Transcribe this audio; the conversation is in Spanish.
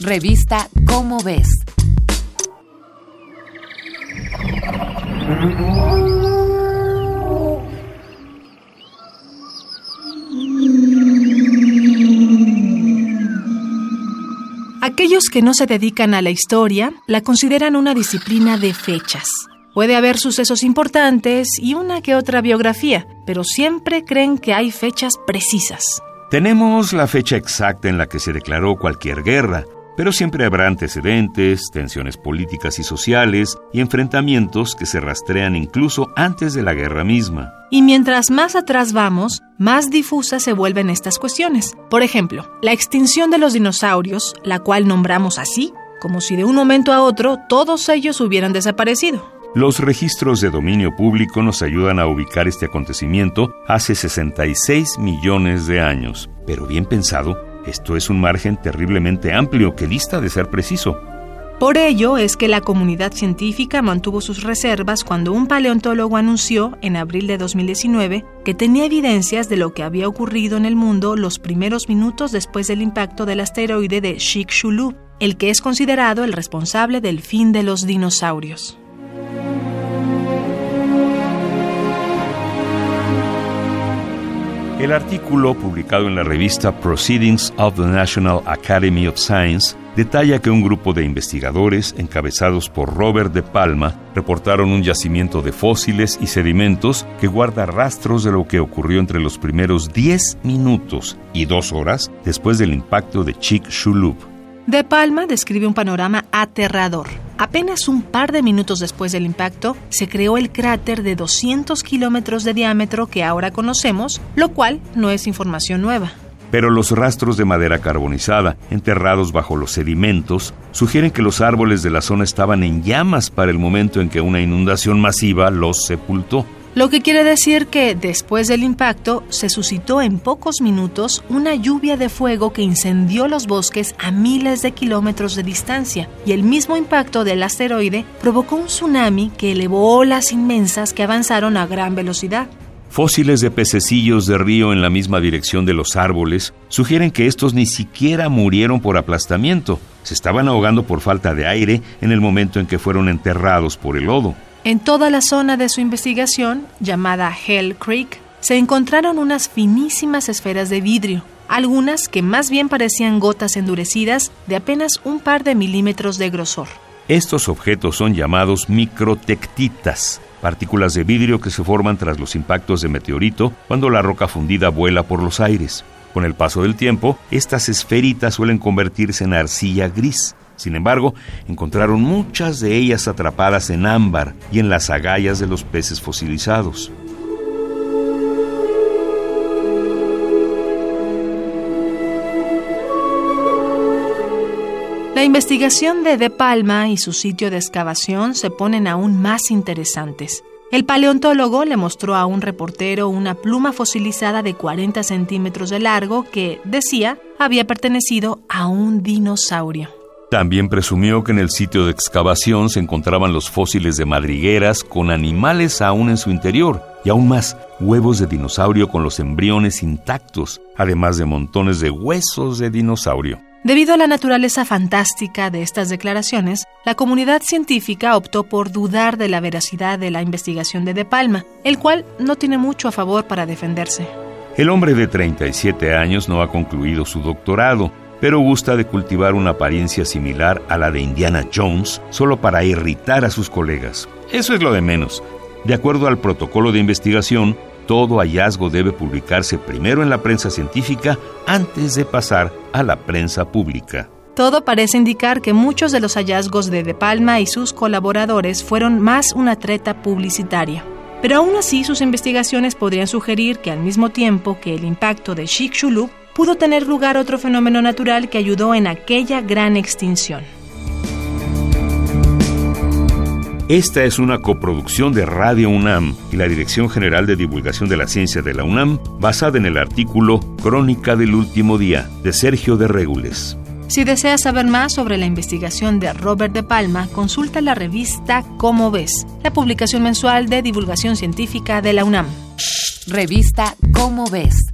Revista Cómo ves. Aquellos que no se dedican a la historia la consideran una disciplina de fechas. Puede haber sucesos importantes y una que otra biografía, pero siempre creen que hay fechas precisas. Tenemos la fecha exacta en la que se declaró cualquier guerra, pero siempre habrá antecedentes, tensiones políticas y sociales y enfrentamientos que se rastrean incluso antes de la guerra misma. Y mientras más atrás vamos, más difusas se vuelven estas cuestiones. Por ejemplo, la extinción de los dinosaurios, la cual nombramos así, como si de un momento a otro todos ellos hubieran desaparecido. Los registros de dominio público nos ayudan a ubicar este acontecimiento hace 66 millones de años. Pero bien pensado, esto es un margen terriblemente amplio que dista de ser preciso. Por ello es que la comunidad científica mantuvo sus reservas cuando un paleontólogo anunció en abril de 2019 que tenía evidencias de lo que había ocurrido en el mundo los primeros minutos después del impacto del asteroide de Chicxulub, el que es considerado el responsable del fin de los dinosaurios. El artículo publicado en la revista Proceedings of the National Academy of Science detalla que un grupo de investigadores, encabezados por Robert de Palma, reportaron un yacimiento de fósiles y sedimentos que guarda rastros de lo que ocurrió entre los primeros 10 minutos y 2 horas después del impacto de Chicxulub. De Palma describe un panorama aterrador. Apenas un par de minutos después del impacto, se creó el cráter de 200 kilómetros de diámetro que ahora conocemos, lo cual no es información nueva. Pero los rastros de madera carbonizada, enterrados bajo los sedimentos, sugieren que los árboles de la zona estaban en llamas para el momento en que una inundación masiva los sepultó lo que quiere decir que después del impacto se suscitó en pocos minutos una lluvia de fuego que incendió los bosques a miles de kilómetros de distancia y el mismo impacto del asteroide provocó un tsunami que elevó olas inmensas que avanzaron a gran velocidad. Fósiles de pececillos de río en la misma dirección de los árboles sugieren que estos ni siquiera murieron por aplastamiento, se estaban ahogando por falta de aire en el momento en que fueron enterrados por el lodo. En toda la zona de su investigación, llamada Hell Creek, se encontraron unas finísimas esferas de vidrio, algunas que más bien parecían gotas endurecidas de apenas un par de milímetros de grosor. Estos objetos son llamados microtectitas, partículas de vidrio que se forman tras los impactos de meteorito cuando la roca fundida vuela por los aires. Con el paso del tiempo, estas esferitas suelen convertirse en arcilla gris, sin embargo, encontraron muchas de ellas atrapadas en ámbar y en las agallas de los peces fosilizados. La investigación de De Palma y su sitio de excavación se ponen aún más interesantes. El paleontólogo le mostró a un reportero una pluma fosilizada de 40 centímetros de largo que, decía, había pertenecido a un dinosaurio. También presumió que en el sitio de excavación se encontraban los fósiles de madrigueras con animales aún en su interior y aún más huevos de dinosaurio con los embriones intactos, además de montones de huesos de dinosaurio. Debido a la naturaleza fantástica de estas declaraciones, la comunidad científica optó por dudar de la veracidad de la investigación de De Palma, el cual no tiene mucho a favor para defenderse. El hombre de 37 años no ha concluido su doctorado pero gusta de cultivar una apariencia similar a la de Indiana Jones solo para irritar a sus colegas. Eso es lo de menos. De acuerdo al protocolo de investigación, todo hallazgo debe publicarse primero en la prensa científica antes de pasar a la prensa pública. Todo parece indicar que muchos de los hallazgos de De Palma y sus colaboradores fueron más una treta publicitaria. Pero aún así sus investigaciones podrían sugerir que al mismo tiempo que el impacto de Chicxulub pudo tener lugar otro fenómeno natural que ayudó en aquella gran extinción. Esta es una coproducción de Radio UNAM y la Dirección General de Divulgación de la Ciencia de la UNAM, basada en el artículo Crónica del Último Día de Sergio de Regules. Si deseas saber más sobre la investigación de Robert de Palma, consulta la revista Cómo ves, la publicación mensual de divulgación científica de la UNAM. Revista Cómo ves